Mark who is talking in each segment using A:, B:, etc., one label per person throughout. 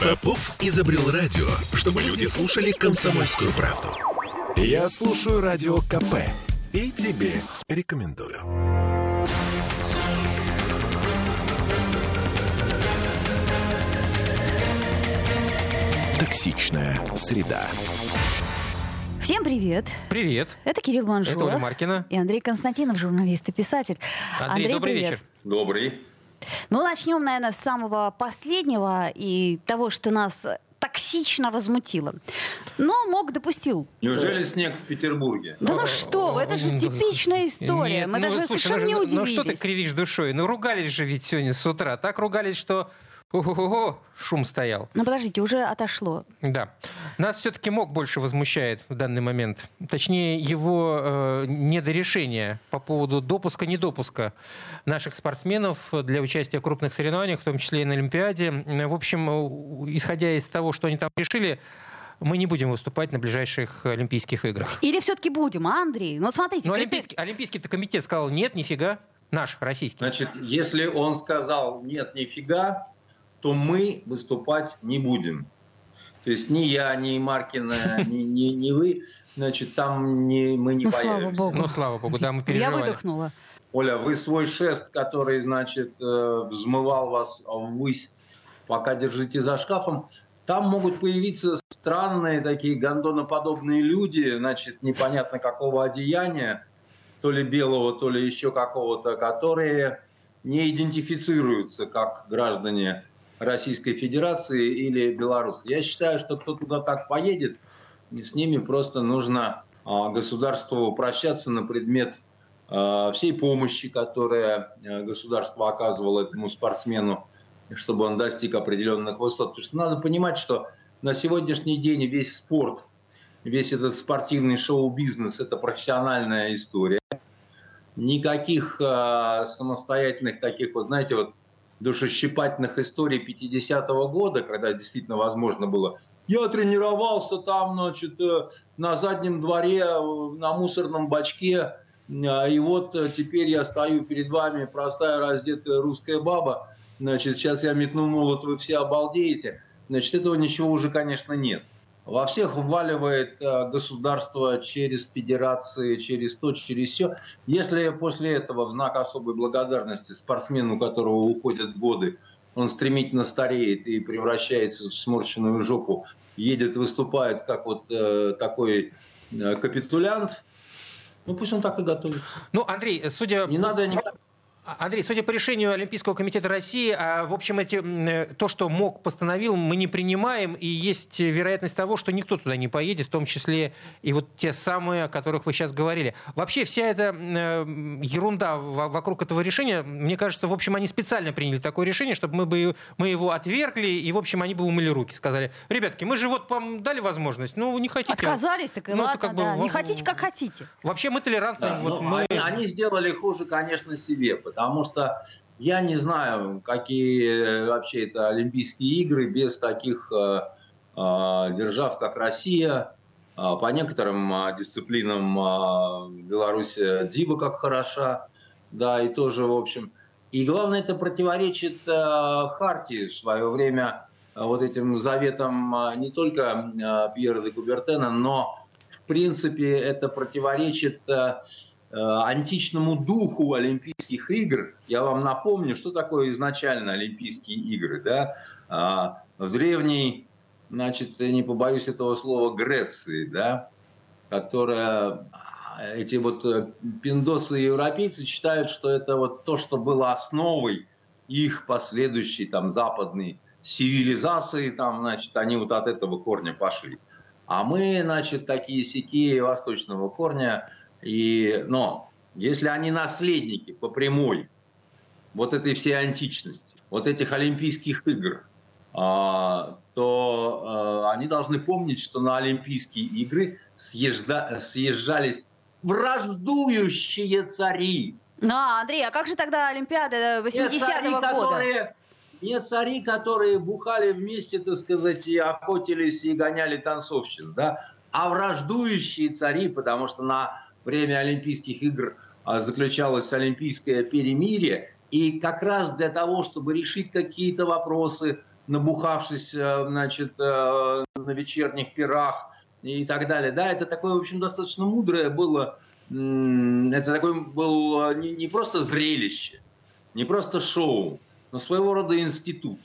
A: Попов изобрел радио, чтобы люди слушали комсомольскую правду. Я слушаю радио КП и тебе рекомендую. Токсичная среда.
B: Всем привет.
C: Привет.
B: Это Кирилл Манжула.
C: Это Оля Маркина.
B: И Андрей Константинов, журналист и писатель.
C: Андрей, Андрей добрый
B: привет.
C: вечер.
D: Добрый.
B: Ну, начнем, наверное, с самого последнего и того, что нас токсично возмутило. Но мог допустил.
D: Неужели снег в Петербурге?
B: Да ну что вы, это же типичная история.
C: Нет,
B: Мы
C: ну,
B: даже
C: слушай,
B: совершенно
C: ну,
B: не
C: ну,
B: удивились.
C: Ну что ты кривишь душой? Ну ругались же ведь сегодня с утра. Так ругались, что Ого-го, шум стоял.
B: Ну подождите, уже отошло.
C: Да. Нас все-таки МОК больше возмущает в данный момент. Точнее, его э, недорешение по поводу допуска-недопуска наших спортсменов для участия в крупных соревнованиях, в том числе и на Олимпиаде. В общем, э, исходя из того, что они там решили, мы не будем выступать на ближайших Олимпийских играх.
B: Или все-таки будем, а, Андрей? Ну смотрите.
C: Ну, Олимпийский, Олимпийский-то комитет сказал, нет, нифига. Наш, российский.
D: Значит, если он сказал нет, нифига, то мы выступать не будем. То есть ни я, ни Маркина, ни, ни, ни вы, значит, там не, мы не
B: Ну, слава
D: появимся.
B: богу.
C: Ну, слава богу, да, мы
B: Я
C: переживали.
B: выдохнула.
D: Оля, вы свой шест, который, значит, э, взмывал вас ввысь, пока держите за шкафом, там могут появиться странные такие гондоноподобные люди, значит, непонятно какого одеяния, то ли белого, то ли еще какого-то, которые не идентифицируются как граждане Российской Федерации или Беларуси. Я считаю, что кто туда так поедет, с ними просто нужно а, государству прощаться на предмет а, всей помощи, которая а, государство оказывало этому спортсмену, чтобы он достиг определенных высот. Потому что надо понимать, что на сегодняшний день весь спорт, весь этот спортивный шоу-бизнес – это профессиональная история. Никаких самостоятельных таких вот, знаете, вот душещипательных историй 50-го года, когда действительно возможно было. Я тренировался там, значит, э, на заднем дворе, э, на мусорном бачке, э, и вот э, теперь я стою перед вами, простая раздетая русская баба, значит, сейчас я метну молот, вы все обалдеете. Значит, этого ничего уже, конечно, нет. Во всех вваливает э, государство через федерации, через то, через все. Если после этого в знак особой благодарности спортсмену, у которого уходят годы, он стремительно стареет и превращается в сморщенную жопу, едет, выступает как вот э, такой э, капитулянт, ну пусть он так и готовится.
C: Ну, Андрей, судя...
D: Не надо никак
C: Андрей, судя по решению Олимпийского комитета России, а, в общем, эти, э, то, что МОК постановил, мы не принимаем, и есть вероятность того, что никто туда не поедет, в том числе и вот те самые, о которых вы сейчас говорили. Вообще вся эта э, ерунда вокруг этого решения, мне кажется, в общем, они специально приняли такое решение, чтобы мы, бы, мы его отвергли, и, в общем, они бы умыли руки, сказали, ребятки, мы же вот вам дали возможность, ну, не хотите...
B: Отказались, так и
C: Ну,
B: ладно,
C: как бы
B: да.
C: в-
B: Не хотите, как хотите.
C: Вообще мы толерантны,
D: Да,
C: вот
D: ну,
C: мы...
D: они, они сделали хуже, конечно, себе, потому что я не знаю, какие вообще это Олимпийские игры без таких э, э, держав, как Россия. А По некоторым э, дисциплинам э, Беларусь э, диво как хороша, да, и тоже, в общем. И главное, это противоречит э, Хартии в свое время э, вот этим заветам э, не только э, Пьера де Кубертена, но в принципе это противоречит э, э, античному духу Олимпийских игр. Я вам напомню, что такое изначально Олимпийские игры. Да? А, В древней, значит, не побоюсь этого слова, Греции, да? которая а, эти вот э, пиндосы и европейцы считают, что это вот то, что было основой их последующей там западной цивилизации, там, значит, они вот от этого корня пошли. А мы, значит, такие сякие восточного корня. И, но если они наследники по прямой вот этой всей античности, вот этих Олимпийских игр, а, то а, они должны помнить, что на Олимпийские игры съезда, съезжались враждующие цари.
B: Ну, Андрей, а как же тогда Олимпиада
D: Не цари,
B: 80-го года?
D: которые, не цари, которые бухали вместе, так сказать, и охотились и гоняли танцовщиц, да, а враждующие цари, потому что на время Олимпийских игр а, заключалось Олимпийское перемирие, И как раз для того, чтобы решить какие-то вопросы, набухавшись, э, значит, э, на вечерних пирах и так далее, да, это такое, в общем, достаточно мудрое было, это такое было не, не просто зрелище, не просто шоу, но своего рода институт.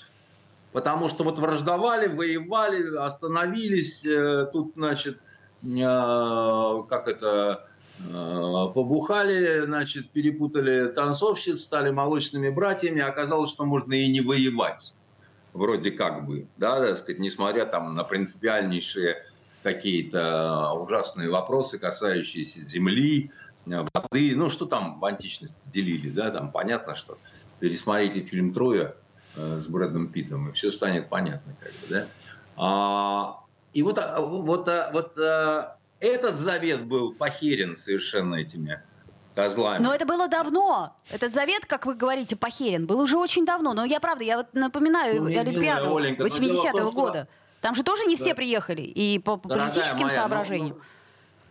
D: Потому что вот враждовали, воевали, остановились, э, тут, значит, как это, Э, побухали, значит, перепутали танцовщиц, стали молочными братьями, оказалось, что можно и не воевать, вроде как бы, да, так сказать, несмотря там на принципиальнейшие какие-то ужасные вопросы, касающиеся земли, воды, ну, что там в античности делили, да, там понятно, что пересмотрите фильм «Троя» э, с Брэдом Питтом, и все станет понятно, как бы, да. А, и вот, а, вот, а, вот этот завет был похерен совершенно этими козлами.
B: Но это было давно. Этот завет, как вы говорите, похерен, был уже очень давно. Но я правда, я вот напоминаю ну, Олимпиаду 80-го года. Там же тоже не все да. приехали, и по, по политическим моя, соображениям. Ну,
D: ну,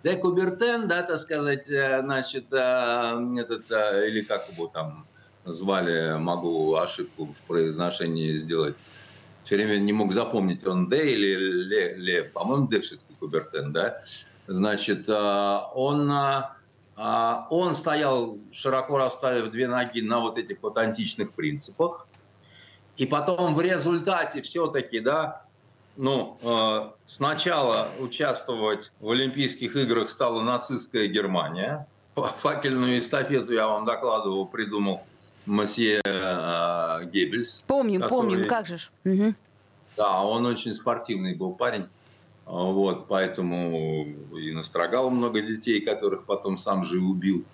D: Де Кубертен, да, так сказать, э, значит, э, этот, э, или как его там звали, могу ошибку в произношении сделать. Все время не мог запомнить, он Д или Ле, Ле по-моему, Д все-таки Кубертен, да значит, э, он, э, он стоял, широко расставив две ноги на вот этих вот античных принципах. И потом в результате все-таки, да, ну, э, сначала участвовать в Олимпийских играх стала нацистская Германия. Факельную эстафету, я вам докладывал, придумал месье Геббельс.
B: Помним, который... помним, как же. Угу.
D: Да, он очень спортивный был парень. Вот, поэтому и настрогал много детей, которых потом сам же убил.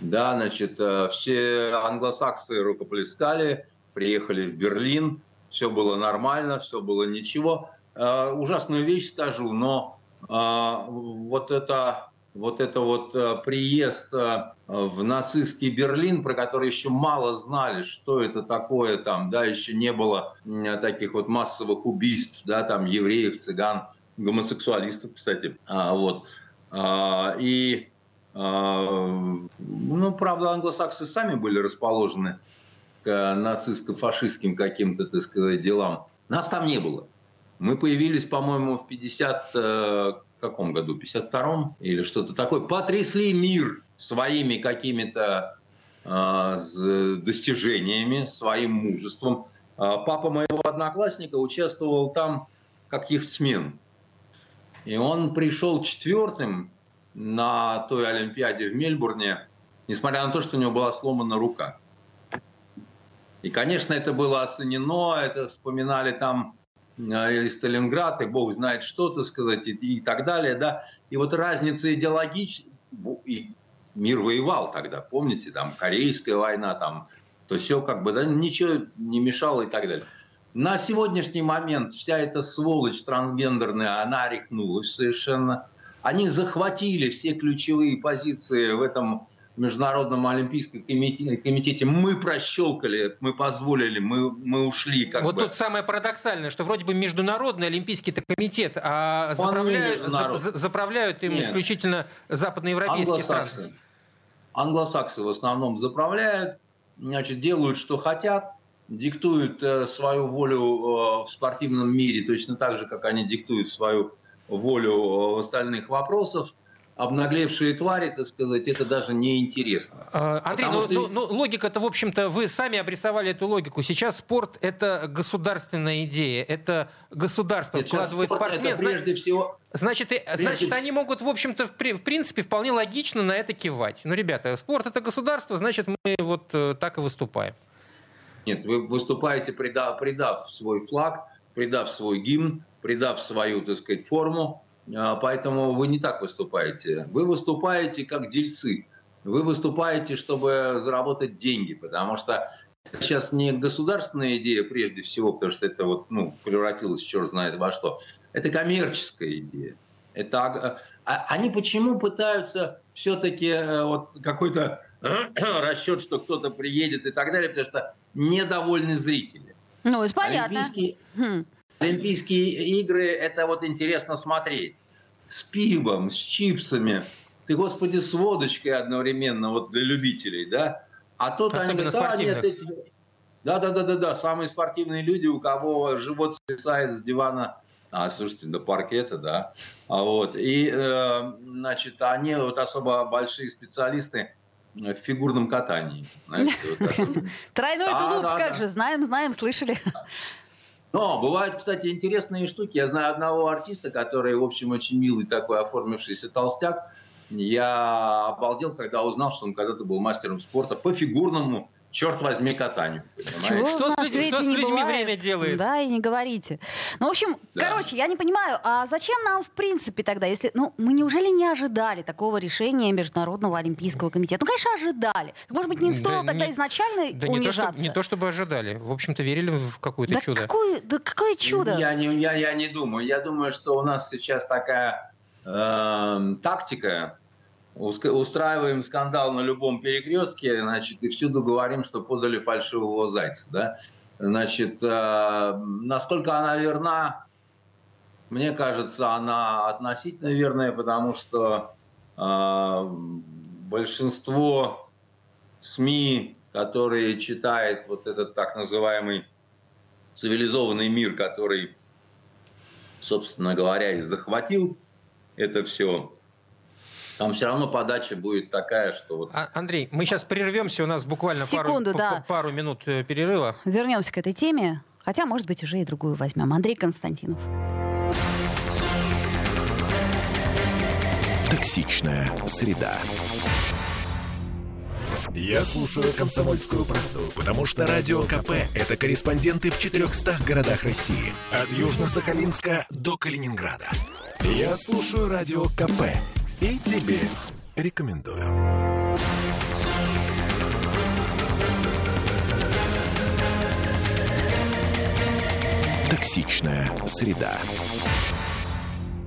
D: Да, значит, э, все англосаксы рукоплескали, приехали в Берлин, все было нормально, все было ничего. Э, ужасную вещь скажу, но э, вот это вот это вот приезд в нацистский Берлин, про который еще мало знали, что это такое там, да, еще не было таких вот массовых убийств, да, там евреев, цыган, гомосексуалистов, кстати. А, вот. А, и, а, ну, правда, англосаксы сами были расположены к нацистско-фашистским каким-то, так сказать, делам. Нас там не было. Мы появились, по-моему, в 50 э, каком году? 52-м или что-то такое. Потрясли мир своими какими-то э, достижениями, своим мужеством. Папа моего одноклассника участвовал там как яхтсмен. И он пришел четвертым на той Олимпиаде в Мельбурне, несмотря на то, что у него была сломана рука. И, конечно, это было оценено, это вспоминали там э, и Сталинград, и бог знает что, то сказать, и, и так далее, да. И вот разница идеологическая, и мир воевал тогда, помните, там Корейская война, там, то все как бы, да, ничего не мешало и так далее. На сегодняшний момент вся эта сволочь трансгендерная, она рехнулась совершенно. Они захватили все ключевые позиции в этом Международном Олимпийском комитете. Мы прощелкали, мы позволили, мы, мы ушли. Как
C: вот
D: бы.
C: тут самое парадоксальное, что вроде бы Международный Олимпийский комитет, а заправляют, за, заправляют им Нет. исключительно западноевропейские страны.
D: Англосаксы в основном заправляют, значит, делают, что хотят диктуют э, свою волю э, в спортивном мире точно так же, как они диктуют свою волю э, в остальных вопросах, обнаглевшие твари, так сказать, это даже не интересно.
C: А, Андрей, ну, что... ну, ну, логика-то, в общем-то, вы сами обрисовали эту логику. Сейчас спорт – это государственная идея, это государство Нет, вкладывает спорт спортсмен.
D: Это прежде всего...
C: Значит, прежде... значит, они могут, в общем-то, в, в принципе, вполне логично на это кивать. Ну, ребята, спорт – это государство, значит, мы вот так и выступаем.
D: Нет, вы выступаете, предав, предав свой флаг, предав свой гимн, предав свою, так сказать, форму. А, поэтому вы не так выступаете. Вы выступаете как дельцы. Вы выступаете, чтобы заработать деньги, потому что сейчас не государственная идея прежде всего, потому что это вот, ну, превратилось черт знает во что. Это коммерческая идея. Это, а они почему пытаются все-таки э, вот какой-то расчет, что кто-то приедет и так далее, потому что недовольны зрители.
B: Ну, это понятно.
D: Олимпийские, хм. Олимпийские игры, это вот интересно смотреть. С пивом, с чипсами. Ты, господи, с водочкой одновременно, вот для любителей, да? А тут Особенно они говорят, да, нет, эти... Да, да, да, да, да, самые спортивные люди, у кого живот свисает с дивана, а, слушайте, до паркета, да. А вот, и, э, значит, они вот особо большие специалисты в фигурном катании.
B: Тройной тулуп, как же, знаем, знаем, слышали.
D: Но бывают, кстати, интересные штуки. Я знаю одного артиста, который, в общем, очень милый такой оформившийся толстяк. Я обалдел, когда узнал, что он когда-то был мастером спорта по фигурному черт возьми, катанию.
B: Чего что, с, людьми, что с людьми бывает? время делает? Да, и не говорите. Ну, в общем, да. короче, я не понимаю, а зачем нам, в принципе, тогда, если... Ну, мы неужели не ожидали такого решения Международного Олимпийского комитета? Ну, конечно, ожидали. Может быть, не стоило да, тогда не, изначально да унижаться?
C: Не то, что, не то, чтобы ожидали. В общем-то, верили в какое-то
B: да
C: чудо.
B: Какое, да какое чудо?
D: Я не, я, я не думаю. Я думаю, что у нас сейчас такая э, тактика устраиваем скандал на любом перекрестке, значит, и всюду говорим, что подали фальшивого зайца, да. Значит, э, насколько она верна, мне кажется, она относительно верная, потому что э, большинство СМИ, которые читают вот этот так называемый цивилизованный мир, который, собственно говоря, и захватил это все, там все равно подача будет такая, что вот...
C: А, Андрей, мы сейчас прервемся, у нас буквально Секунду, пару, да. пару минут э, перерыва.
B: Вернемся к этой теме, хотя, может быть, уже и другую возьмем. Андрей Константинов.
A: Токсичная среда. Я слушаю «Комсомольскую правду», потому что «Радио КП» — это корреспонденты в 400 городах России. От Южно-Сахалинска до Калининграда. Я слушаю «Радио КП» И тебе рекомендую. Токсичная среда.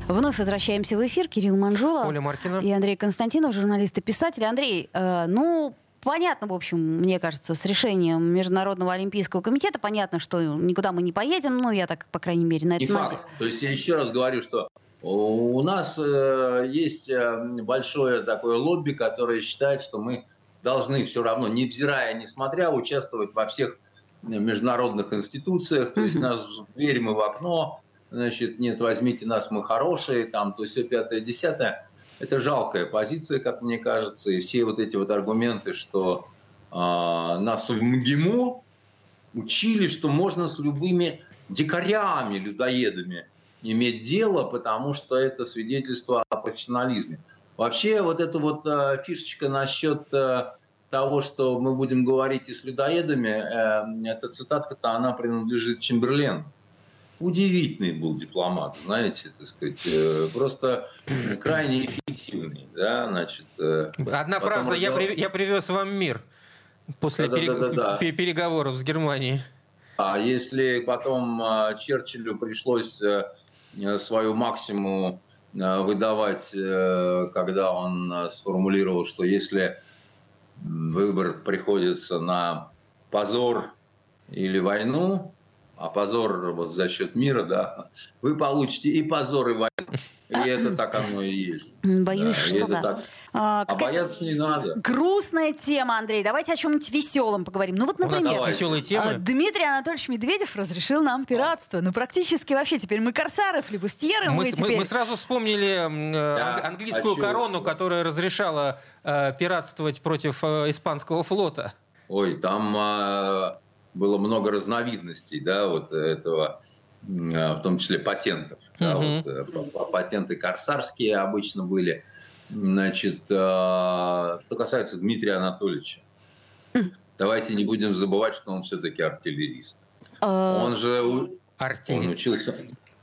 B: Вновь возвращаемся в эфир. Кирилл Манжула
C: Оля Маркина.
B: и Андрей Константинов, журналист и писатель. Андрей, э, ну, понятно, в общем, мне кажется, с решением Международного Олимпийского комитета. Понятно, что никуда мы не поедем. Ну, я так, по крайней мере, на это
D: Не факт. То есть я еще раз говорю, что у нас э, есть э, большое такое лобби, которое считает, что мы должны все равно, невзирая, несмотря, участвовать во всех международных институциях. То есть нас дверь мы в окно, значит, нет, возьмите нас, мы хорошие, там, то все пятое, десятое. Это жалкая позиция, как мне кажется, и все вот эти вот аргументы, что э, нас в МГИМО учили, что можно с любыми дикарями, людоедами иметь дело, потому что это свидетельство о профессионализме. Вообще вот эта вот э, фишечка насчет э, того, что мы будем говорить и с людоедами, э, эта цитатка-то, она принадлежит Чемберлену. Удивительный был дипломат, знаете, так сказать, э, просто крайне эффективный, да, значит.
C: Э, Одна фраза, я, при, я привез вам мир после да, перег... да, да, да. переговоров с Германией.
D: А если потом э, Черчиллю пришлось Э, свою максимум э, выдавать, когда он сформулировал, что если выбор приходится на позор или войну, а позор вот за счет мира, да, вы получите и позор, и войну. И это так оно и есть.
B: Боюсь, да, что да.
D: Так... А, а бояться не надо.
B: Грустная тема, Андрей. Давайте о чем-нибудь веселом поговорим. Ну вот, например,
C: веселые темы. А,
B: Дмитрий Анатольевич Медведев разрешил нам пиратство. Ну практически вообще теперь мы корсары, флебустьеры. Мы, мы, теперь...
C: мы сразу вспомнили э, да, английскую хочу. корону, которая разрешала э, пиратствовать против э, испанского флота.
D: Ой, там э, было много разновидностей, да, вот этого Э, в том числе патентов. Да, вот, э, патенты корсарские обычно были. Значит, э, что касается Дмитрия Анатольевича, давайте не будем забывать, что он все-таки артиллерист. Он же
C: Артиллер...
D: он учился.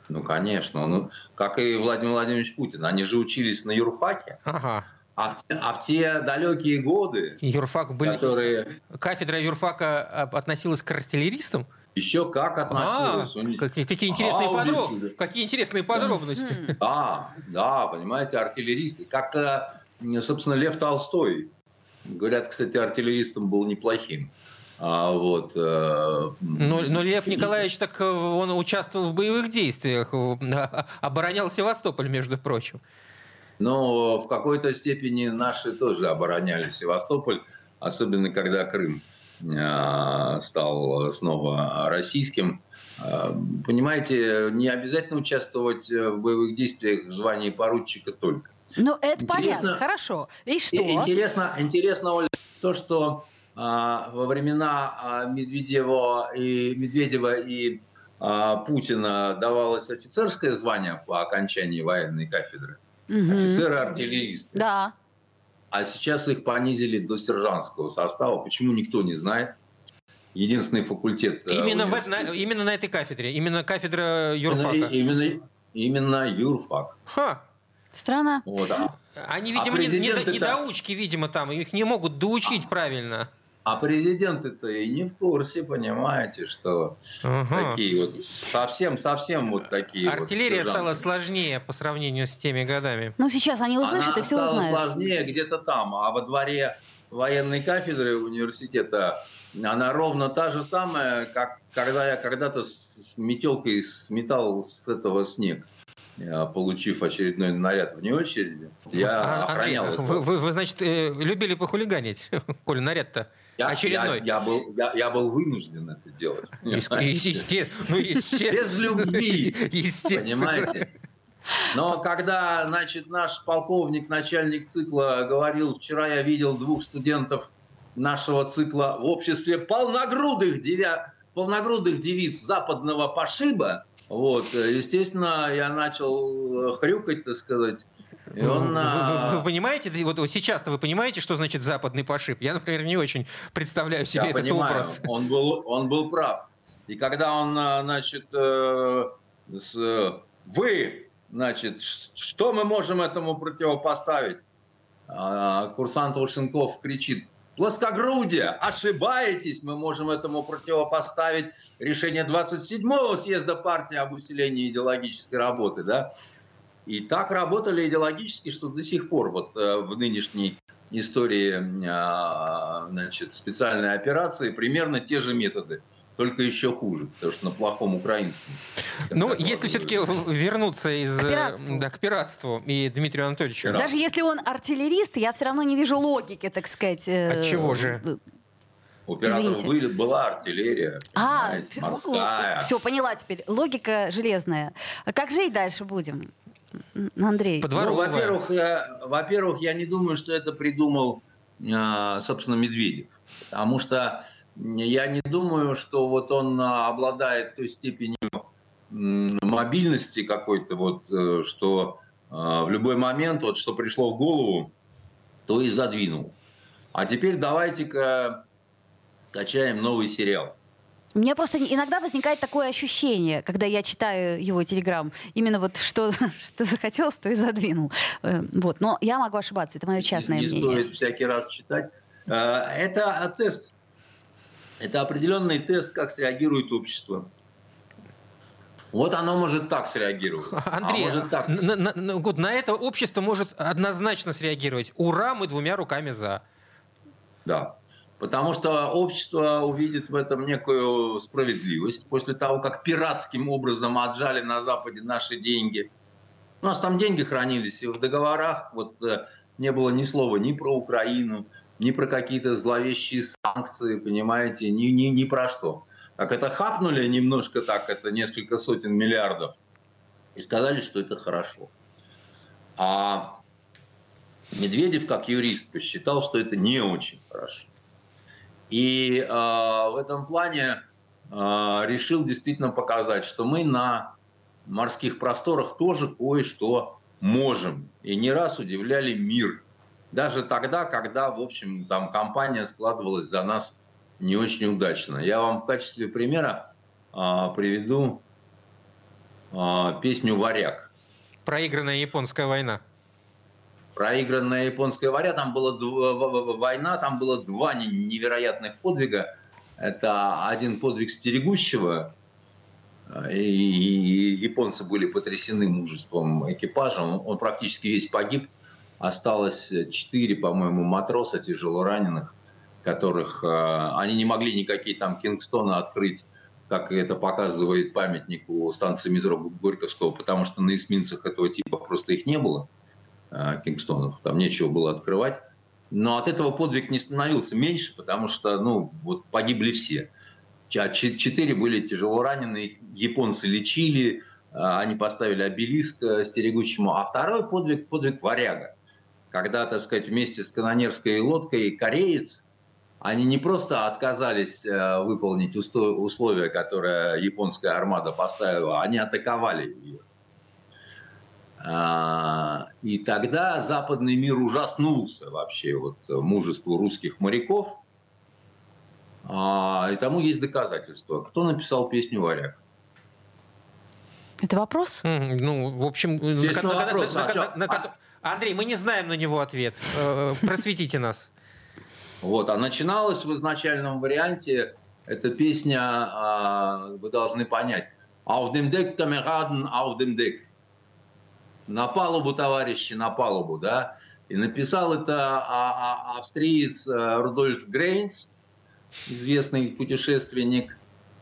D: Ну, конечно. Он, как и Владимир Владимирович Путин. Они же учились на юрфаке.
C: Ага.
D: А в, а в те далекие годы,
C: Юрфак были... которые... Кафедра юрфака относилась к артиллеристам?
D: Еще как относилась.
C: А, какие, какие, интересные подроб... какие интересные подробности.
D: Да, да, понимаете, артиллеристы. Как, э, собственно, Лев Толстой. Говорят, кстати, артиллеристом был неплохим. А вот,
C: э, но, но Лев Николаевич так э, он участвовал в боевых действиях, оборонял Севастополь, между прочим.
D: Но в какой-то степени наши тоже обороняли Севастополь особенно когда Крым стал снова российским. Понимаете, не обязательно участвовать в боевых действиях в звании поручика только.
B: Ну, это интересно, понятно, хорошо. И что?
D: Интересно, интересно, Оля, то, что а, во времена а, Медведева и, Медведева и а, Путина давалось офицерское звание по окончании военной кафедры. Угу. Офицеры-артиллеристы.
B: Да.
D: А сейчас их понизили до сержантского состава. Почему, никто не знает. Единственный факультет...
C: Э, именно, в, на, именно на этой кафедре? Именно кафедра юрфака?
D: Именно, именно, именно юрфак.
C: Ха.
B: Странно.
C: Вот, а, Они, видимо, а не, не, не доучки, видимо, там. Их не могут доучить а, правильно.
D: А президенты-то и не в курсе, понимаете, что ага. такие вот совсем-совсем вот такие
C: Артиллерия
D: вот
C: стала сложнее по сравнению с теми годами.
B: Ну, сейчас они услышат
D: Она
B: и все
D: стала
B: узнают.
D: сложнее где-то там, а во дворе военной кафедры университета она ровно та же самая, как когда я когда-то с метелкой сметал с этого снег получив очередной наряд вне очереди, я а, охранял
C: Андрей, вы, вы, вы, значит, э, любили похулиганить, Коля, наряд-то я, очередной.
D: Я, я, был, я, я был вынужден это делать.
C: Естественно. Ну,
D: Без любви. Понимаете? Но когда, значит, наш полковник, начальник цикла говорил, вчера я видел двух студентов нашего цикла в обществе полногрудых, девя... полногрудых девиц западного пошиба, вот, естественно, я начал хрюкать, так сказать,
C: и он, вы, вы, вы понимаете, вот сейчас-то вы понимаете, что значит западный пошиб? Я, например, не очень представляю себе
D: Я
C: этот
D: понимаю.
C: образ.
D: Он был, он был прав. И когда он, а, значит, э, с, вы, значит, что мы можем этому противопоставить? А, курсант Лошенков кричит, плоскогрудие, ошибаетесь, мы можем этому противопоставить решение 27-го съезда партии об усилении идеологической работы, да, и так работали идеологически, что до сих пор вот э, в нынешней истории а, значит, специальной операции примерно те же методы только еще хуже, потому что на плохом украинском.
C: Ну, если все-таки вернуться из,
B: к пиратству.
C: Да, к пиратству и Дмитрию Анатольевичу.
B: Даже если он артиллерист, я все равно не вижу логики, так сказать.
C: Э, От чего же?
D: У пиратов были, была артиллерия,
B: а,
D: морская.
B: Все, поняла теперь. Логика железная. А как жить дальше будем? Андрей.
D: Ну, во-первых, я, во-первых, я не думаю, что это придумал, собственно, Медведев. Потому что я не думаю, что вот он а, обладает той степенью мобильности какой-то, вот, э, что а, в любой момент, вот, что пришло в голову, то и задвинул. А теперь давайте-ка скачаем новый сериал.
B: У меня просто иногда возникает такое ощущение, когда я читаю его телеграм, именно вот что, что захотелось, то и задвинул. Э, вот. Но я могу ошибаться, это мое частное
D: не,
B: не
D: мнение. Не стоит всякий раз читать. Э, это тест. Это определенный тест, как среагирует общество. Вот оно может так среагировать.
C: А Андрей, а может так. На, на, на, на это общество может однозначно среагировать. Ура, мы двумя руками за.
D: Да. Потому что общество увидит в этом некую справедливость. После того, как пиратским образом отжали на Западе наши деньги. У нас там деньги хранились и в договорах. Вот э, не было ни слова ни про Украину, ни про какие-то зловещие санкции, понимаете, ни, ни, ни про что. Так это хапнули немножко так, это несколько сотен миллиардов, и сказали, что это хорошо. А Медведев, как юрист, посчитал, что это не очень хорошо. И э, в этом плане э, решил действительно показать, что мы на морских просторах тоже кое-что можем. И не раз удивляли мир. Даже тогда, когда, в общем, там компания складывалась за нас не очень удачно. Я вам в качестве примера э, приведу э, песню «Варяг».
C: Проигранная японская война
D: проигранная японская война, там было война, там было два невероятных подвига. Это один подвиг стерегущего, и японцы были потрясены мужеством экипажа. Он практически весь погиб. Осталось четыре, по-моему, матроса тяжело раненых, которых э, они не могли никакие там Кингстоны открыть, как это показывает памятник у станции метро Горьковского, потому что на эсминцах этого типа просто их не было. Э, Кингстонов. Там нечего было открывать. Но от этого подвиг не становился меньше, потому что, ну, вот погибли все. Четыре были тяжело ранены, японцы лечили, они поставили обелиск э, стерегущему. А второй подвиг – подвиг варяга. Когда, так сказать, вместе с канонерской лодкой кореец, они не просто отказались э, выполнить условия, которые японская армада поставила, они атаковали ее. А, и тогда западный мир ужаснулся вообще вот мужеству русских моряков – а, и тому есть доказательства. Кто написал песню «Варяг»?
B: Это вопрос?
C: ну, в общем... Здесь на, на, вопрос. На, а на, а... Андрей, мы не знаем на него ответ. Э, просветите нас.
D: Вот, а начиналась в изначальном варианте эта песня, а, вы должны понять, «Auf dem Deck, Kameraden, auf dem Deck». На палубу, товарищи, на палубу, да. И написал это австриец э, Рудольф Грейнс, известный путешественник,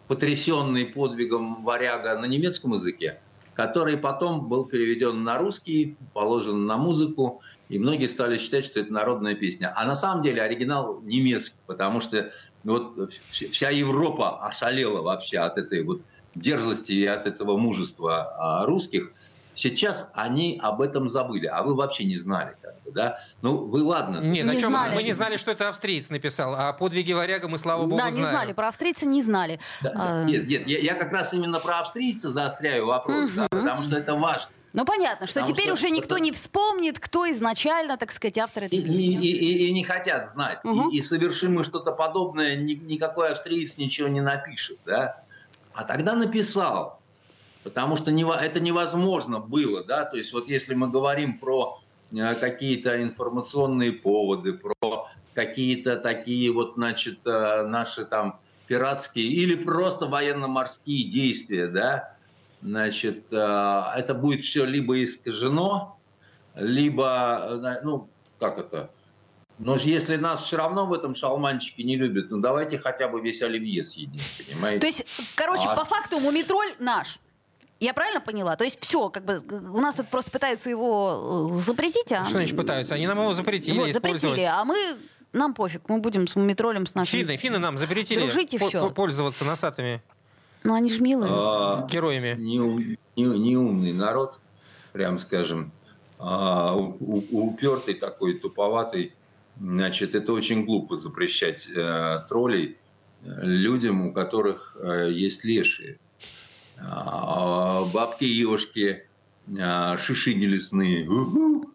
D: потрясенный подвигом варяга на немецком языке, который потом был переведен на русский, положен на музыку, и многие стали считать, что это народная песня. А на самом деле оригинал немецкий, потому что вот вся Европа ошалела вообще от этой вот дерзости и от этого мужества а, русских – Сейчас они об этом забыли, а вы вообще не знали. Как бы, да? Ну, вы ладно.
C: Нет, не чем знали. мы не знали, что это австриец написал, а подвиги варяга мы, слава богу,
B: да,
C: знаем.
B: не знали, про австрийца не знали.
D: Да, а... Нет, нет, я, я как раз именно про австрийца заостряю вопрос, угу. да, потому что это важно.
B: Ну, понятно, что Потому теперь что уже никто это... не вспомнит, кто изначально, так сказать, автор этой
D: и. И, и, и не хотят знать. Угу. И, и совершим мы что-то подобное, ни, никакой австриец ничего не напишет. Да? А тогда написал потому что это невозможно было, да, то есть вот если мы говорим про э, какие-то информационные поводы, про какие-то такие вот, значит, э, наши там пиратские или просто военно-морские действия, да, значит, э, это будет все либо искажено, либо, ну, как это, но если нас все равно в этом шалманчике не любят, ну давайте хотя бы весь оливье съедим, понимаете?
B: То есть, короче, а... по факту мумитроль наш. Я правильно поняла? То есть все, как бы у нас тут просто пытаются его э, запретить, а...
C: Что значит пытаются? Они нам его запретили. Вот,
B: запретили, а мы нам пофиг, мы будем с метролем с нашими...
C: Финны, финны нам запретили дружить и все. пользоваться носатыми
B: Ну, они же милые.
C: А, героями.
D: Неумный не, не народ, прям скажем. А, упертый такой, туповатый. Значит, это очень глупо запрещать э, троллей людям, у которых э, есть лешие. А, бабки-ешки, а, шишини лесные.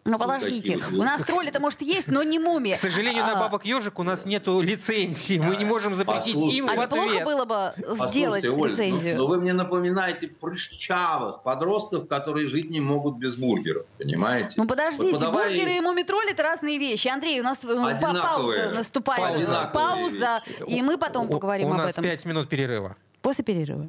B: Ну подождите, вот. у нас тролли-то может есть, но не мумия.
C: К сожалению, на а, бабок ежик у нас нету лицензии. Мы не можем запретить Послушайте, им а в ответ.
B: неплохо было бы сделать Оль, лицензию.
D: Но, но вы мне напоминаете прыщавых подростков, которые жить не могут без бургеров, понимаете?
B: Ну подождите, вот подавай... бургеры и мумитроли это разные вещи. Андрей, у нас пауза наступает. Пауза, и мы потом поговорим об этом.
C: У нас пять минут перерыва.
B: После перерыва.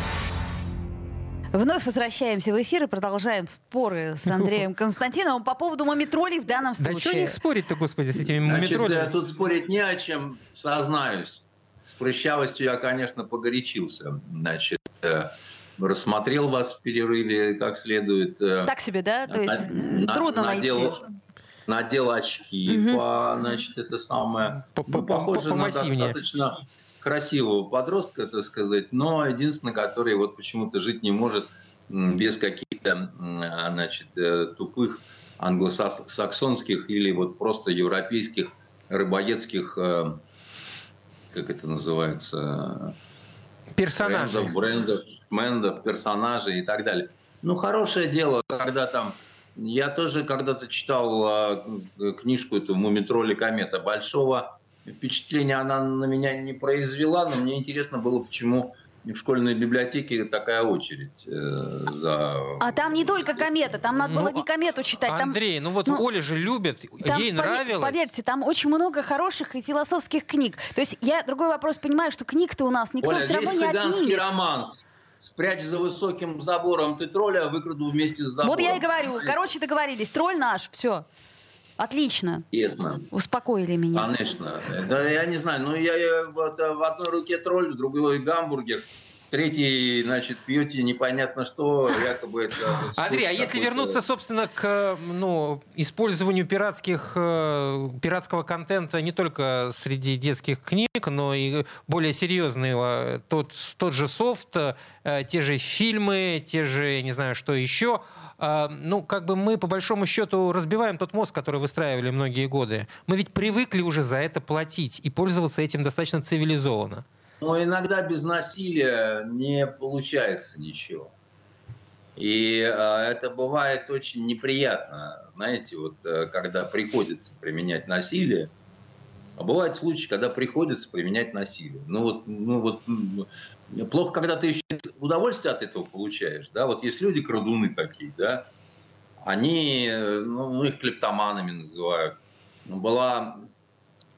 B: Вновь возвращаемся в эфир и продолжаем споры с Андреем Константиновым по поводу мумитролей в данном случае. Да
C: что них спорить-то, господи, с этими мумитролями?
D: Значит, тут спорить не о чем, сознаюсь. С прыщавостью я, конечно, погорячился. Значит, э, рассмотрел вас в перерыве как следует.
B: Э, так себе, да? То есть на, трудно надел, найти.
D: Надел очки, угу. по, значит, это самое... Ну, похоже на достаточно красивого подростка, так сказать, но единственное, который вот почему-то жить не может без каких-то, значит, э, тупых англосаксонских или вот просто европейских рыбоедских, э, как это называется,
C: персонажей,
D: брендов, брендов, брендов, персонажей и так далее. Ну, хорошее дело, когда там я тоже когда-то читал э, книжку эту «Мумитроли комета» Большого впечатления она на меня не произвела, но мне интересно было, почему в школьной библиотеке такая очередь э, за...
B: А там не только комета, там надо ну, было не комету читать.
C: Андрей, там, ну вот ну, Оля же любит, там, ей нравилось.
B: Поверьте, там очень много хороших и философских книг. То есть я другой вопрос понимаю, что книг-то у нас никто Оля, все равно не отнимет.
D: цыганский романс. Спрячь за высоким забором ты тролля, выкраду вместе с забором.
B: Вот я и говорю. Короче, договорились. Тролль наш, все. Отлично.
D: Ясно.
B: Успокоили меня.
D: Конечно. Да, я не знаю, ну я, я вот, э, в одной руке тролль, в другой гамбургер. Третий, значит, пьете непонятно что, якобы это...
C: Андрей, а если вернуться, собственно, к ну, использованию пиратских, э, пиратского контента не только среди детских книг, но и более серьезные, тот, тот же софт, э, те же фильмы, те же, не знаю, что еще, ну, как бы мы, по большому счету, разбиваем тот мозг, который выстраивали многие годы. Мы ведь привыкли уже за это платить и пользоваться этим достаточно цивилизованно.
D: Но иногда без насилия не получается ничего. И э, это бывает очень неприятно, знаете, вот э, когда приходится применять насилие, а бывают случаи, когда приходится применять насилие. Ну вот, ну вот плохо, когда ты еще удовольствие от этого получаешь. Да? Вот есть люди, крадуны такие, да, они, ну, ну их клептоманами называют. Была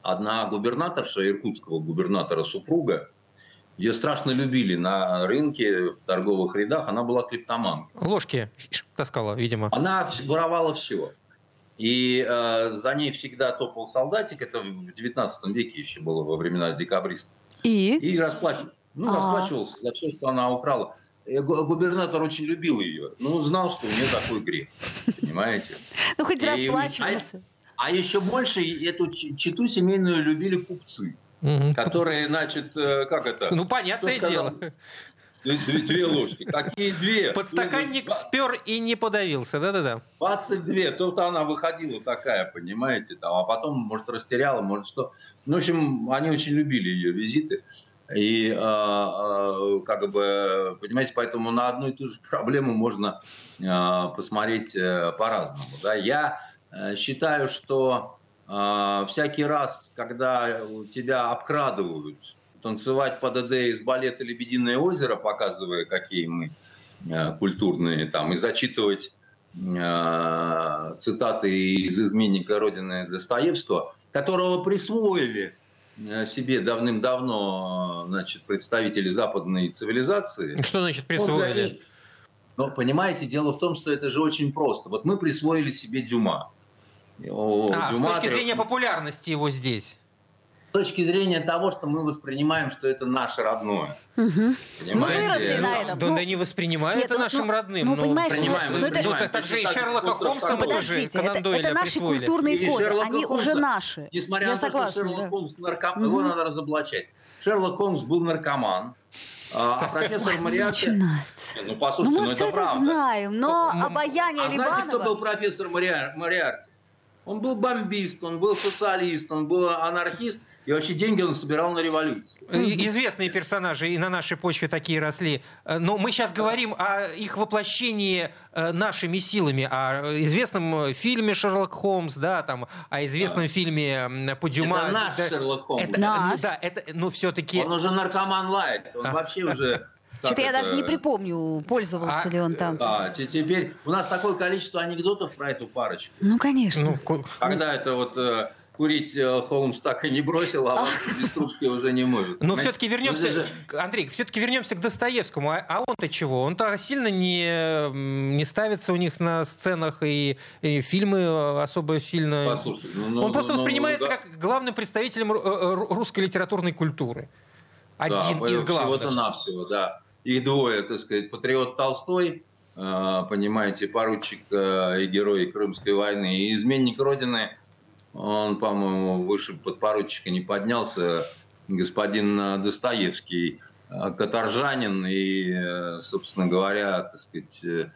D: одна губернаторша, иркутского губернатора супруга, ее страшно любили на рынке, в торговых рядах. Она была клептоманкой.
C: Ложки таскала, видимо.
D: Она воровала все. И э, за ней всегда топал солдатик. Это в 19 веке еще было во времена декабристов.
B: И?
D: И расплачивался. Ну, а. расплачивался за все, что она украла. И губернатор очень любил ее. Ну, знал, что у нее такой грех. Понимаете?
B: Ну, хоть расплачивался.
D: А еще больше эту читу семейную любили купцы. Которые, значит, э, как это?
C: Ну, понятное дело.
D: Две, две ложки. Какие две?
C: Подстаканник спер и не подавился, да-да-да.
D: 22. Тут она выходила такая, понимаете, там, а потом, может, растеряла, может, что. Ну, в общем, они очень любили ее визиты. И, э, э, как бы, понимаете, поэтому на одну и ту же проблему можно э, посмотреть э, по-разному. Да? Я э, считаю, что э, всякий раз, когда тебя обкрадывают танцевать под ДД из балета «Лебединое озеро», показывая, какие мы э, культурные, там, и зачитывать э, цитаты из «Изменника Родины» Достоевского, которого присвоили э, себе давным-давно значит, представители западной цивилизации.
C: Что значит присвоили?
D: Но понимаете, дело в том, что это же очень просто. Вот мы присвоили себе Дюма.
C: А, Дюма с точки зрения популярности его здесь
D: точки зрения того, что мы воспринимаем, что это наше родное.
B: Угу. Мы выросли на этом.
C: Да, ну, да не воспринимаем это ну, нашим ну, родным.
B: Ну, понимаешь,
D: принимаем,
B: ну,
D: это,
C: ну, так, так же и Шерлока Холмса мы тоже это,
B: это наши культурные коды, они уже наши.
D: Несмотря на то, что Шерлок Холмс наркоман, его надо разоблачать. Шерлок Холмс был наркоман, а, а профессор Мариарти...
B: Ну, послушайте, ну, мы все это знаем, но обаяние Либанова... А
D: знаете, кто был профессор Мариарти? Он был бомбист, он был социалист, он был анархист, и вообще деньги он собирал на революцию.
C: Известные персонажи и на нашей почве такие росли. Э, но мы сейчас говорим о их воплощении э, нашими силами, о известном фильме «Шерлок Холмс», да, там, о известном да. фильме по Дюма.
D: Это наш
C: да,
D: Шерлок Холмс.
C: Это,
B: наш.
C: Да, это, ну, все-таки...
D: Он уже наркоман лайт, он а. вообще уже...
B: Что-то я даже не припомню, пользовался а, ли он там.
D: А, теперь у нас такое количество анекдотов про эту парочку.
B: Ну, конечно.
D: Ну, когда это вот э, курить э, Холмс так и не бросил, а без трубки уже не может.
C: Но все-таки вернемся, же... Андрей, все-таки вернемся к Достоевскому. А, а он-то чего? Он-то сильно не, не ставится у них на сценах, и, и фильмы особо сильно...
D: Послушай, ну, ну,
C: он просто ну, воспринимается ну, да. как главным представителем э, э, русской литературной культуры. Один да, из главных.
D: Всего-то навсего, да. И двое, так сказать, патриот Толстой, понимаете, поручик и герой Крымской войны, и изменник Родины – он, по-моему, выше подпоручика не поднялся. Господин э, Достоевский, э, каторжанин и, э, собственно говоря, так сказать,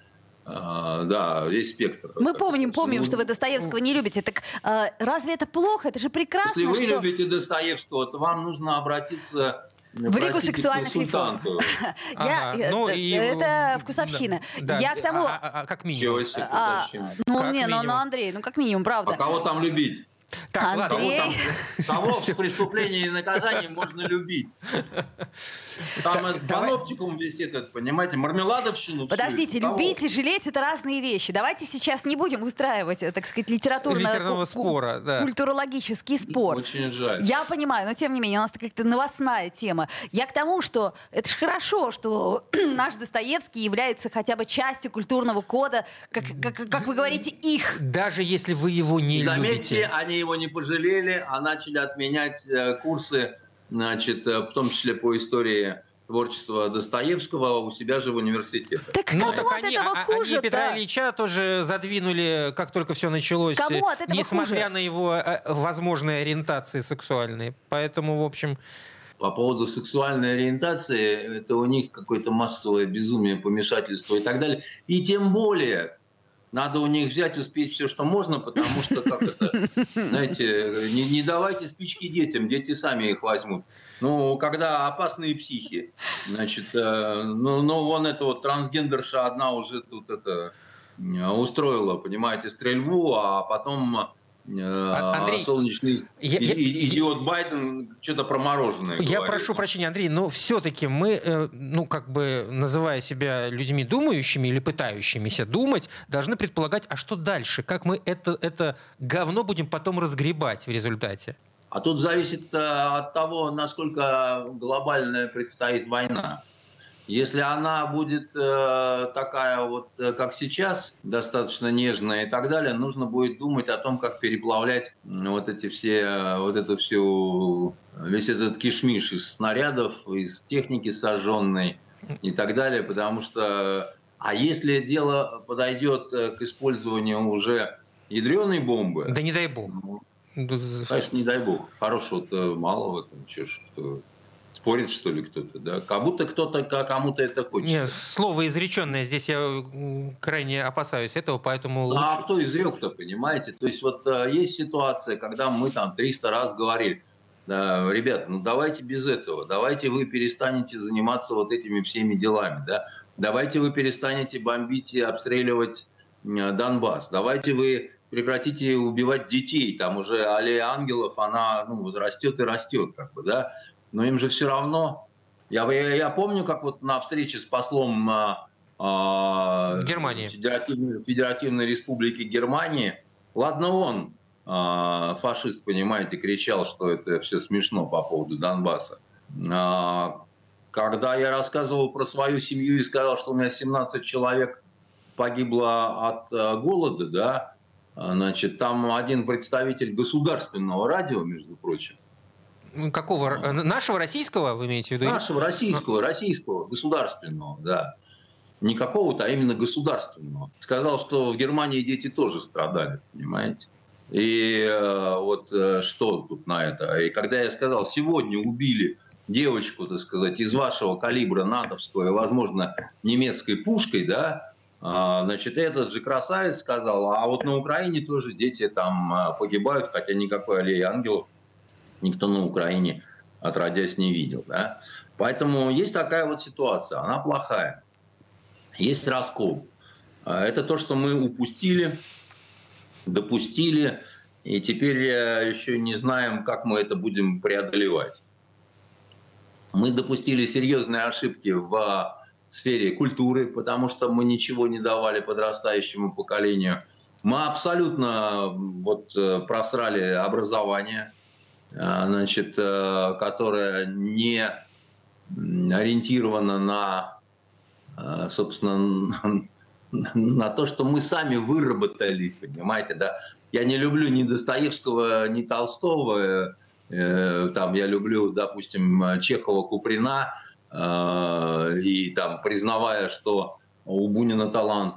D: да, весь спектр.
B: Мы помним, помним, что вы Достоевского не любите. Так разве это плохо? Это же прекрасно.
D: Если вы
B: что...
D: любите Достоевского, то вам нужно обратиться
B: в Лигу сексуальных реформ.
C: ну,
B: это вкусовщина. Я к тому...
C: А, а, как минимум.
B: ну, не, ну, Андрей, ну, как минимум, правда.
D: А кого там любить?
C: Так
B: Андрей...
D: Ладно, того в преступлении и наказании можно любить. Там так, паноптикум висит, это, понимаете, мармеладовщину.
B: Подождите, любить и жалеть это разные вещи. Давайте сейчас не будем устраивать, так сказать, литературно
C: спора, да.
B: культурологический спор.
D: Очень жаль.
B: Я понимаю, но тем не менее, у нас как-то новостная тема. Я к тому, что это же хорошо, что наш Достоевский является хотя бы частью культурного кода, как, как, как вы говорите, их.
C: Даже если вы его не
D: Заметьте,
C: любите.
D: они его не пожалели, а начали отменять э, курсы, значит, э, в том числе по истории творчества Достоевского у себя же в университете.
B: Так
C: ну,
B: кому
C: так
B: от
C: они,
B: этого
C: а,
B: хуже
C: они Петра Ильича тоже задвинули, как только все началось,
B: Кому от этого
C: несмотря
B: хуже?
C: на его э, возможные ориентации сексуальные. Поэтому, в общем...
D: По поводу сексуальной ориентации, это у них какое-то массовое безумие, помешательство и так далее. И тем более, надо у них взять, успеть все, что можно, потому что, как это, знаете, не, не давайте спички детям, дети сами их возьмут. Ну, когда опасные психи, значит, э, ну, ну, вон эта вот трансгендерша одна уже тут это э, устроила, понимаете, стрельбу, а потом
C: Андрей,
D: солнечный
C: я-
D: и-
C: я-
D: идиот Байден что-то про мороженое
C: Я
D: говорит.
C: прошу прощения, Андрей, но все-таки мы, э, ну, как бы, называя себя людьми думающими или пытающимися думать, должны предполагать, а что дальше? Как мы это, это говно будем потом разгребать в результате?
D: А тут зависит э, от того, насколько глобальная предстоит война. Если она будет э, такая вот, э, как сейчас, достаточно нежная и так далее, нужно будет думать о том, как переплавлять вот эти все, э, вот эту всю, весь этот кишмиш из снарядов, из техники сожженной и так далее, потому что, а если дело подойдет э, к использованию уже ядреной бомбы,
C: Да не дай бог.
D: ну,
C: Ну,
D: не дай бог. Хорошего-то мало в этом. Ж, кто спорит, что ли, кто-то, да? Как будто кто-то кому-то это хочется.
C: Не, слово изреченное здесь я крайне опасаюсь этого, поэтому лучше...
D: А кто изрек-то, понимаете? То есть вот э, есть ситуация, когда мы там 300 раз говорили, да, ребят, ну давайте без этого, давайте вы перестанете заниматься вот этими всеми делами, да, давайте вы перестанете бомбить и обстреливать э, Донбасс, давайте вы прекратите убивать детей, там уже аллея ангелов, она ну, растет и растет, как бы, да, но им же все равно. Я, я, я помню, как вот на встрече с послом а,
C: Германии.
D: Федеративной, Федеративной Республики Германии, ладно он, а, фашист, понимаете, кричал, что это все смешно по поводу Донбасса. А, Когда я рассказывал про свою семью и сказал, что у меня 17 человек погибло от э, голода, да, значит, там один представитель государственного радио, между прочим,
C: Какого? э, Нашего российского, вы имеете в виду?
D: нашего российского, российского, государственного, да, не какого-то, а именно государственного, сказал, что в Германии дети тоже страдали, понимаете? И э, вот э, что тут на это? И когда я сказал, сегодня убили девочку, так сказать, из вашего калибра натовского и, возможно, немецкой пушкой, да, а, значит, этот же красавец сказал, а вот на Украине тоже дети там а, погибают, хотя никакой аллеи ангелов никто на Украине отродясь не видел, да. Поэтому есть такая вот ситуация, она плохая. Есть раскол. А, Это то, что мы упустили, допустили, и теперь э, еще не знаем, как мы это будем преодолевать. Мы допустили серьезные ошибки в сфере культуры, потому что мы ничего не давали подрастающему поколению. Мы абсолютно вот, э, просрали образование, значит, э, которое не м, ориентировано на, э, собственно, на то, что мы сами выработали, понимаете, да. Я не люблю ни Достоевского, ни Толстого, э, там я люблю, допустим, Чехова, Куприна, и там, признавая, что у Бунина талант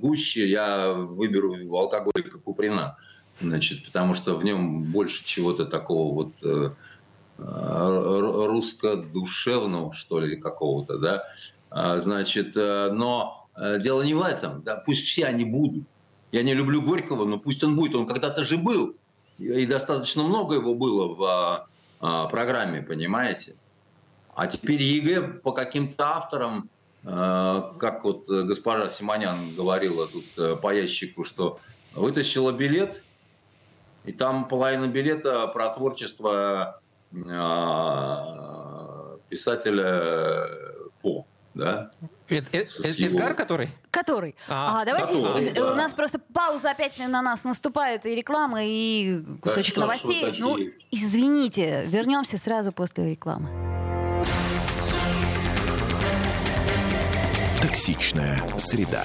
D: гуще, я выберу алкоголика Куприна, значит, потому что в нем больше чего-то такого вот э, э, русско-душевного, что ли, какого-то, да, А, значит, э, но дело не в этом, да, пусть все они будут. Я не люблю Горького, но пусть он будет, он когда-то же был, и достаточно много его было в а, а, программе, понимаете? А теперь ЕГЭ по каким-то авторам, как вот госпожа Симонян говорила тут по ящику, что вытащила билет И там половина билета про творчество писателя По. Да?
C: Эд, Эд, Эд, Эдгар, который?
B: Который. А, а давайте, который, да. у нас просто пауза опять на нас наступает, и реклама, и кусочек да новостей. Ну, извините, вернемся сразу после рекламы.
A: Токсичная среда.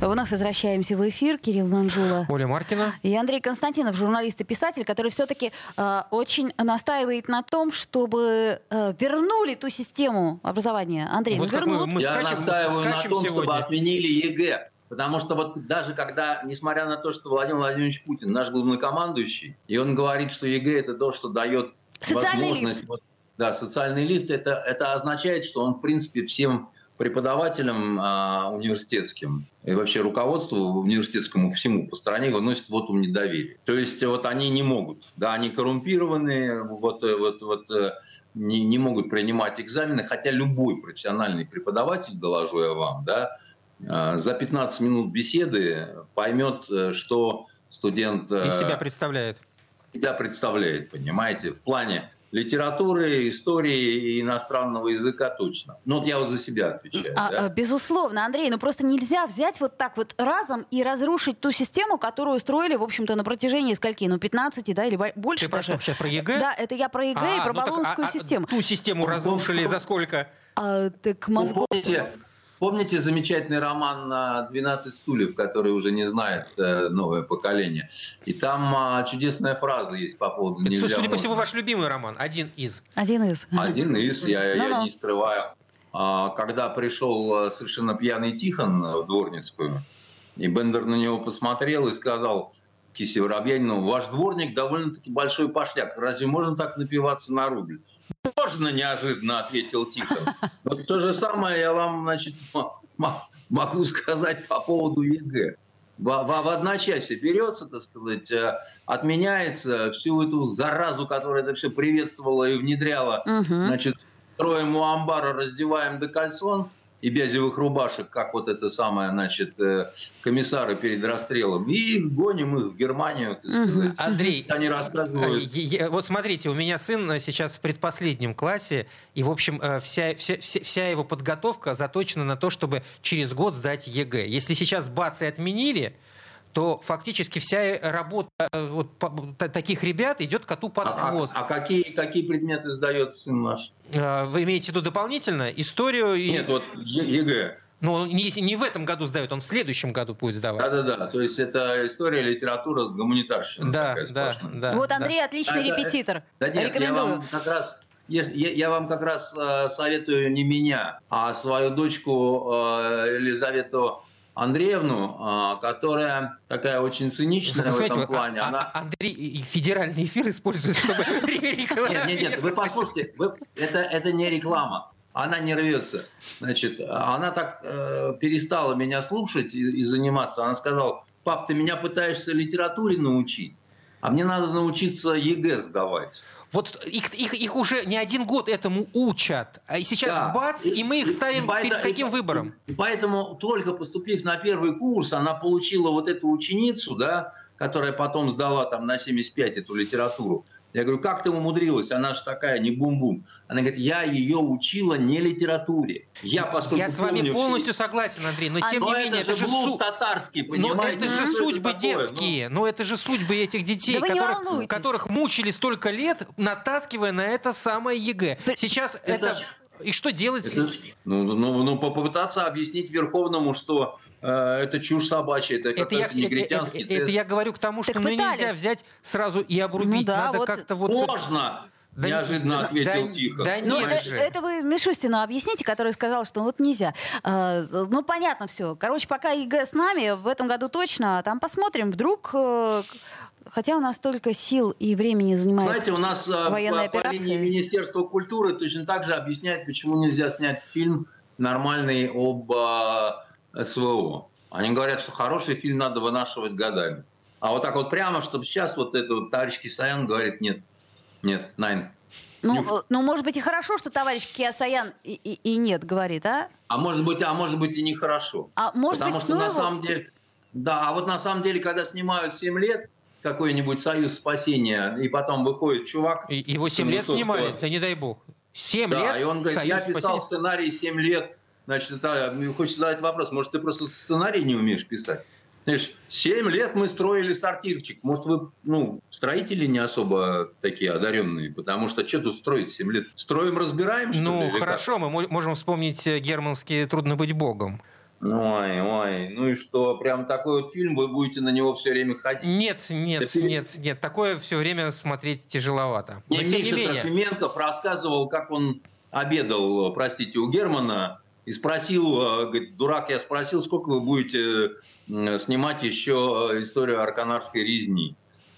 B: Вновь возвращаемся в эфир. Кирилл Манжула.
C: Оля Маркина.
B: И Андрей Константинов, журналист и писатель, который все-таки э, очень настаивает на том, чтобы э, вернули ту систему образования. Андрей,
D: вот ну вернут. Мы, мы Я скачем, настаиваю на том, сегодня. чтобы отменили ЕГЭ. Потому что вот даже когда, несмотря на то, что Владимир Владимирович Путин наш главнокомандующий, и он говорит, что ЕГЭ это то, что дает
B: Социальный возможность...
D: Лифт. Вот, да, социальный лифт, это, это означает, что он, в принципе, всем преподавателям а, университетским и вообще руководству университетскому всему по стране выносит вотум недоверия. То есть вот они не могут, да, они коррумпированные, вот, вот, вот э, не, не могут принимать экзамены, хотя любой профессиональный преподаватель, доложу я вам, да, а, за 15 минут беседы поймет, э, что студент...
C: Из себя представляет.
D: Себя представляет, понимаете, в плане литературы, истории и иностранного языка точно. Ну вот я вот за себя отвечаю. А, да?
B: А, безусловно, Андрей, но просто нельзя взять вот так вот разом и разрушить ту систему, которую строили, в общем-то, на протяжении скольки? Ну, 15, да, или больше
C: Ты
B: даже.
C: Про что, про ЕГЭ?
B: Да, это я про ЕГЭ а, и про ну болонскую
C: так,
B: а, систему.
C: Ту систему разрушили за сколько?
B: А, так мозгов...
D: Помните, Помните замечательный роман «12 стульев», который уже не знает э, новое поколение? И там а, чудесная фраза есть по поводу
C: Это, нельзя... Судя по всему, ваш любимый роман. Один из.
B: Один из.
D: Один из, я, я не скрываю. А, когда пришел э, совершенно пьяный Тихон в Дворницкую, и Бендер на него посмотрел и сказал Кисе Воробьянину, ваш дворник довольно-таки большой пошляк. Разве можно так напиваться на рубль? Можно, неожиданно ответил Тихон. Вот то же самое я вам, значит, могу сказать по поводу ЕГЭ. В, в, в одночасье берется, так сказать, э, отменяется всю эту заразу, которая это все приветствовала и внедряла, угу. значит, строим у амбара, раздеваем до кальсон – и бязевых рубашек, как вот это самое, значит, э, комиссары перед расстрелом. И их гоним их в Германию, так сказать.
C: Андрей,
D: они рассказывают.
C: Э, вот смотрите, у меня сын сейчас в предпоследнем классе, и, в общем, э, вся, вся, вся его подготовка заточена на то, чтобы через год сдать ЕГЭ. Если сейчас бац и отменили, то фактически вся работа вот, таких ребят идет коту под
D: а,
C: хвост.
D: А, а какие, какие предметы сдает сын ваш?
C: А, вы имеете в виду дополнительно? Историю? И...
D: Нет, вот ЕГЭ.
C: Ну, не, не в этом году сдает, он в следующем году будет сдавать.
D: Да-да-да, то есть это история, литература, гуманитарщина.
C: Да, да, да.
B: Вот Андрей да. отличный а, репетитор.
D: Да, нет, Рекомендую. Я вам как раз я, я вам как раз э, советую не меня, а свою дочку э, Елизавету Андреевну, а, которая такая очень циничная в этом плане. А,
C: она... Андрей федеральный эфир использует, чтобы
D: Нет, нет, нет, вы послушайте, это, это не реклама. Она не рвется. Значит, она так э, перестала меня слушать и, и заниматься. Она сказала, пап, ты меня пытаешься литературе научить, а мне надо научиться ЕГЭ сдавать.
C: Вот их, их, их уже не один год этому учат. А сейчас да. бац, и, и мы их ставим и, перед и, каким и, выбором?
D: И, поэтому только поступив на первый курс, она получила вот эту ученицу, да, которая потом сдала там на 75 эту литературу. Я говорю, как ты умудрилась? Она же такая, не бум-бум. Она говорит, я ее учила не литературе.
C: Я, поскольку я с вами полностью все... согласен, Андрей, но а, тем но не менее,
D: это,
C: же
D: су... татарский, понимаете?
C: Но это же судьбы это детские, ну... но это же судьбы этих детей, да которых, которых мучили столько лет, натаскивая на это самое ЕГЭ. Сейчас это... это... И что делать? Это,
D: ну, ну, ну, попытаться объяснить Верховному, что это чушь собачья, это, это я, негритянский
C: это, это, это я говорю к тому, что ну, нельзя взять сразу и обрубить. Ну, да, Надо вот... как-то вот...
D: Можно! Да, Неожиданно да, ответил
C: да,
D: Тихон.
C: Да
B: ну, нет это, это вы Мишустину объясните, который сказал, что вот нельзя. А, ну, понятно все. Короче, пока ЕГЭ с нами, в этом году точно, а там посмотрим, вдруг... Э, хотя у нас столько сил и времени занимает
D: Знаете, у нас
B: военная
D: по, по линии Министерства культуры точно так же объясняют, почему нельзя снять фильм нормальный об э, СВО. Они говорят, что хороший фильм надо вынашивать годами. А вот так вот прямо, чтобы сейчас вот это вот товарищ Кисаян говорит, нет, нет, найн.
B: Ну, ну, может быть, и хорошо, что товарищ Киасаян и, и, и нет говорит, а?
D: А может быть, а может быть и нехорошо.
B: А может
D: Потому
B: быть,
D: что
B: ну
D: на
B: его...
D: самом деле, да, а вот на самом деле, когда снимают 7 лет, какой-нибудь союз спасения, и потом выходит чувак...
C: И, его 7 лет снимали, да не дай бог. 7
D: да,
C: лет?
D: и он говорит,
C: союз
D: я писал
C: спасения...
D: сценарий 7 лет, значит, это, хочется задать вопрос, может, ты просто сценарий не умеешь писать? Знаешь, 7 лет мы строили сортирчик. Может, вы, ну, строители не особо такие одаренные, потому что что тут строить 7 лет? Строим, разбираем, что
C: Ну,
D: ли,
C: хорошо, мы мо- можем вспомнить э, германские «Трудно быть богом».
D: как? Ой, ой, ну и что, прям такой вот фильм, вы будете на него все время ходить?
C: Нет, нет,
D: Это-
C: нет, нет, такое все время смотреть тяжеловато.
D: Мне
C: не
D: Миша
C: менее,
D: Трофименков рассказывал, как он обедал, простите, у Германа, и спросил, э, говорит, дурак, я спросил, сколько вы будете э, снимать еще э, историю Арканарской резни.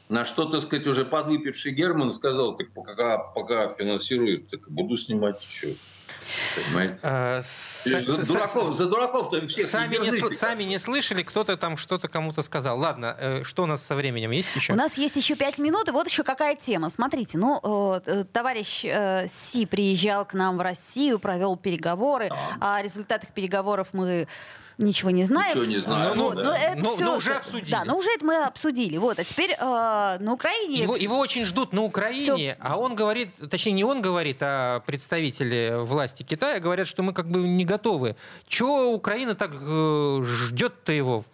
D: На что, так сказать, уже подвыпивший Герман сказал, так пока, пока финансируют, так буду снимать еще. Понимаете?
C: э, с-
D: За
C: с-
D: дураков, за дураков-то всех
C: Сами не, сами не слышали, кто-то там что-то кому-то сказал. Ладно, э, что у нас со временем? Есть еще?
B: У нас есть еще пять минут, и вот еще какая тема. Смотрите, ну, э, э, товарищ э, Си приезжал к нам в Россию, провел переговоры. О результатах переговоров мы ничего не знаем.
D: Ничего не знаем,
B: Вот,
D: да.
B: но это
C: Ну,
B: всё-
C: ну, уже обсудили.
B: Да, ну уже это мы обсудили. Вот, а теперь э, на Украине...
C: Его, его очень ждут на Украине, а он говорит, точнее не он говорит, а представители власти Китая говорят, что мы как бы не готовы. Чего Украина так э, ждет-то его?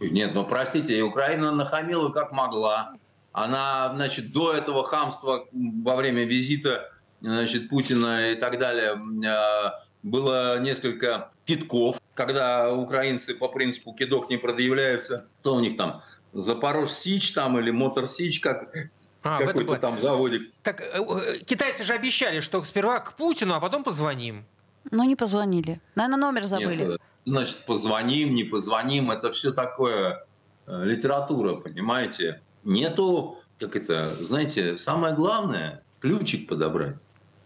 D: Нет, ну простите, Украина нахамила как могла. Она, значит, до этого хамства во время визита значит, Путина и так далее э, было несколько китков, когда украинцы по принципу кидок не предъявляются. Что у них там? Запорожсич там или Моторсич, как
C: А,
D: какой-то там заводик.
C: Так э, э, китайцы же обещали, что сперва к Путину, а потом позвоним.
B: Ну, не позвонили. Наверное, номер забыли.
D: Нет, значит, позвоним, не позвоним, это все такое э, литература, понимаете? Нету, как это, знаете, самое главное, ключик подобрать.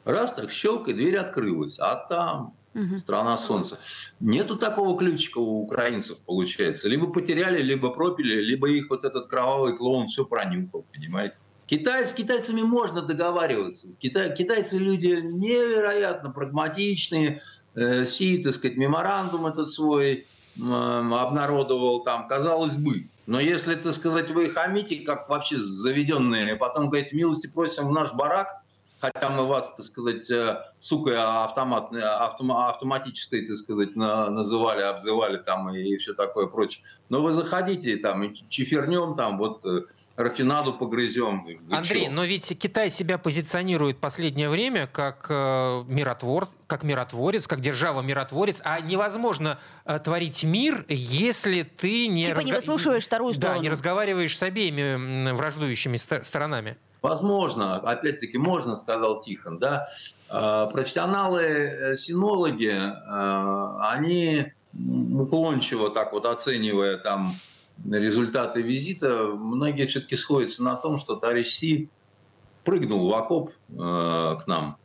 D: Раз так щелк, и дверь открылась, а там
B: Мгм.
D: страна солнца. Нету такого ключика у украинцев, получается. Либо потеряли, либо пропили, либо их вот этот кровавый клоун все пронюхал, понимаете? Китай, с китайцами можно договариваться. Китай, китайцы люди невероятно прагматичные. Э, Си, так сказать, меморандум этот свой м, обнародовал там, казалось бы. Но если, так сказать, вы хамите, как вообще заведенные, потом говорите, милости просим в наш барак, хотя мы вас, так сказать, э, сукой автомат, автома- автоматической, так сказать, на- называли, обзывали там и, все такое прочее. Но вы заходите там и чифернем там, вот э, рафинаду погрызем. Вы
C: Андрей,
D: чё?
C: но ведь Китай себя позиционирует последнее время как э, миротвор, как миротворец, как держава-миротворец, а невозможно э, творить мир, если ты не
B: Типа не
C: разга-
B: выслушиваешь вторую
C: Да,
B: сторону.
C: не разговариваешь с обеими враждующими ст- сторонами.
D: Возможно, опять-таки можно, сказал Тихон, да. Э, Профессионалы-синологи, э, они м, уклончиво так вот оценивая там результаты визита, многие все-таки сходятся на том, что товарищ Си прыгнул в окоп э, к нам,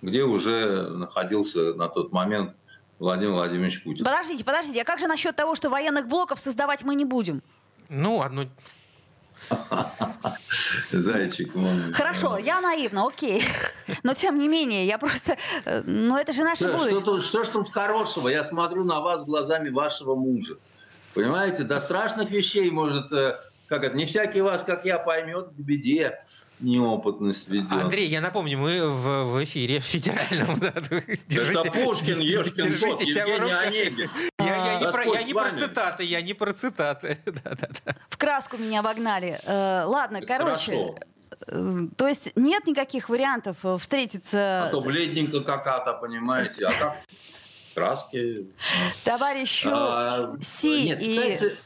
D: где уже находился на тот момент Владимир Владимирович Путин.
B: Подождите, подождите, а как же насчет того, что военных блоков создавать мы не будем?
C: Ну, одно...
D: Зайчик. он,
B: Хорошо, я наивна, окей. Но тем не менее, я просто... э, Ну, это же наше
D: Что, что,
B: будущее.
D: тут, что ж тут хорошего? Я смотрю на вас глазами вашего мужа. Понимаете, до страшных вещей может, э, как это, не всякий вас, как я, поймет к беде неопытность ведет.
C: Андрей, я напомню, мы в, в эфире федеральном. да, держите-
D: Это Пушкин, Ешкин, кот, Евгений. Онегин.
C: Я, я не про, я не цитаты, я не про цитаты. Да, да, да.
B: В краску меня обогнали. Э, Ладно, короче...
D: Хорошо.
B: э, То есть нет никаких вариантов э, встретиться
D: А то бледненько какая-то, понимаете, а так краски.
B: товарищу
D: А,
B: Си
D: Нет,
B: и...
D: китайцы,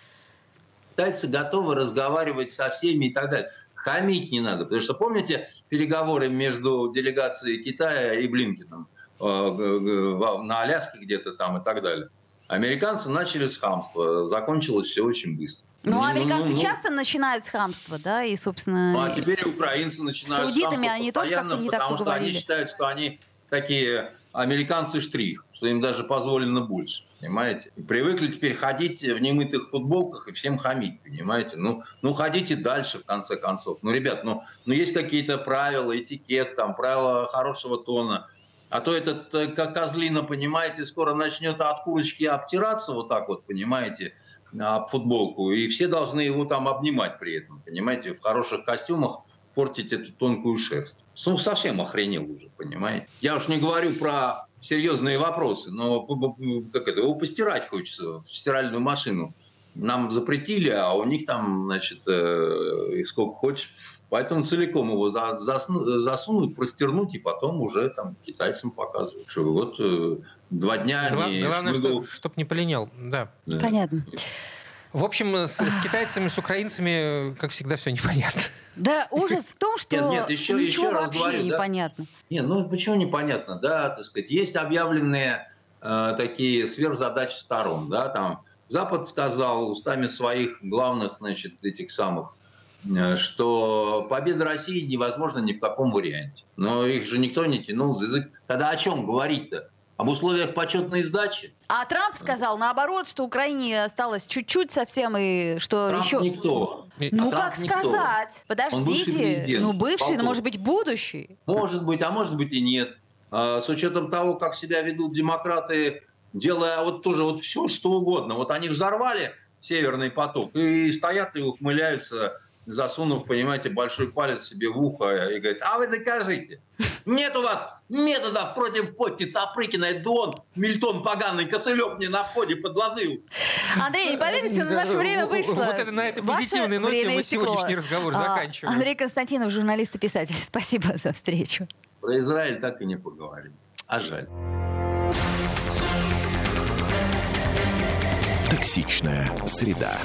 D: китайцы готовы разговаривать со всеми и так далее. Хамить не надо, потому что помните переговоры между делегацией Китая и Блинкиным э, г- в- на Аляске где-то там и так далее. Американцы начали с хамства, закончилось все очень быстро.
B: Ну,
D: Не,
B: американцы
D: ну, ну,
B: часто начинают с хамства, да, и, собственно...
D: Ну, а теперь и украинцы начинают
B: С аудитами
D: хамство
B: они тоже как-то не так
D: потому что они считают, что они такие американцы штрих, что им даже позволено больше, понимаете? И привыкли теперь ходить в немытых футболках и всем хамить, понимаете? Ну, ну ходите дальше, в конце концов. Ну, ребят, ну, ну есть какие-то правила, этикет, там, правила хорошего тона. А то этот, э, как козлина, понимаете, скоро начнет от курочки обтираться вот так вот, понимаете, об футболку. И все должны его там обнимать при этом, понимаете, в хороших костюмах портить эту тонкую шерсть. Ну, совсем охренел уже, понимаете? Я уж не говорю про серьезные вопросы, но как это, его постирать хочется в стиральную машину. Нам запретили, а у них там, значит, э, сколько хочешь. Поэтому целиком его засунуть, простернуть и потом уже там китайцам показывать. Что вот э, два дня
C: Гла- не Главное, шмыгал. что, чтоб не поленел. Да.
B: да. Понятно.
C: В общем, с, с китайцами, с украинцами, как всегда, все непонятно.
B: Да, ужас в том, что нет, нет, еще, ничего еще раз вообще говорю, непонятно. Да?
D: Нет, ну почему непонятно? Да, так сказать, есть объявленные э, такие сверхзадачи сторон, да, там Запад сказал устами своих главных, значит, этих самых, э, что победа России невозможна ни в каком варианте. Но их же никто не тянул за язык. Тогда о чем говорить-то? Об условиях почетной сдачи.
B: А Трамп сказал наоборот, что Украине осталось чуть-чуть совсем и что
D: Трамп
B: еще...
D: никто.
B: Ну а как никто. сказать? Подождите. Бывший ну бывший, но может быть будущий.
D: Может быть, а может быть и нет. А, с учетом того, как себя ведут демократы, делая вот тоже вот все, что угодно. Вот они взорвали Северный поток и стоят и ухмыляются засунув, понимаете, большой палец себе в ухо и говорит, а вы докажите. Нет у вас методов против Кости Сапрыкина. Это он, Мильтон поганый, косылек мне на входе подложил.
B: Андрей, не поверите, но наше время вышло.
C: Вот это на этой позитивной ноте мы сегодняшний разговор а, заканчиваем.
B: Андрей Константинов, журналист и писатель. Спасибо за встречу.
D: Про Израиль так и не поговорим. А жаль.
A: Токсичная среда.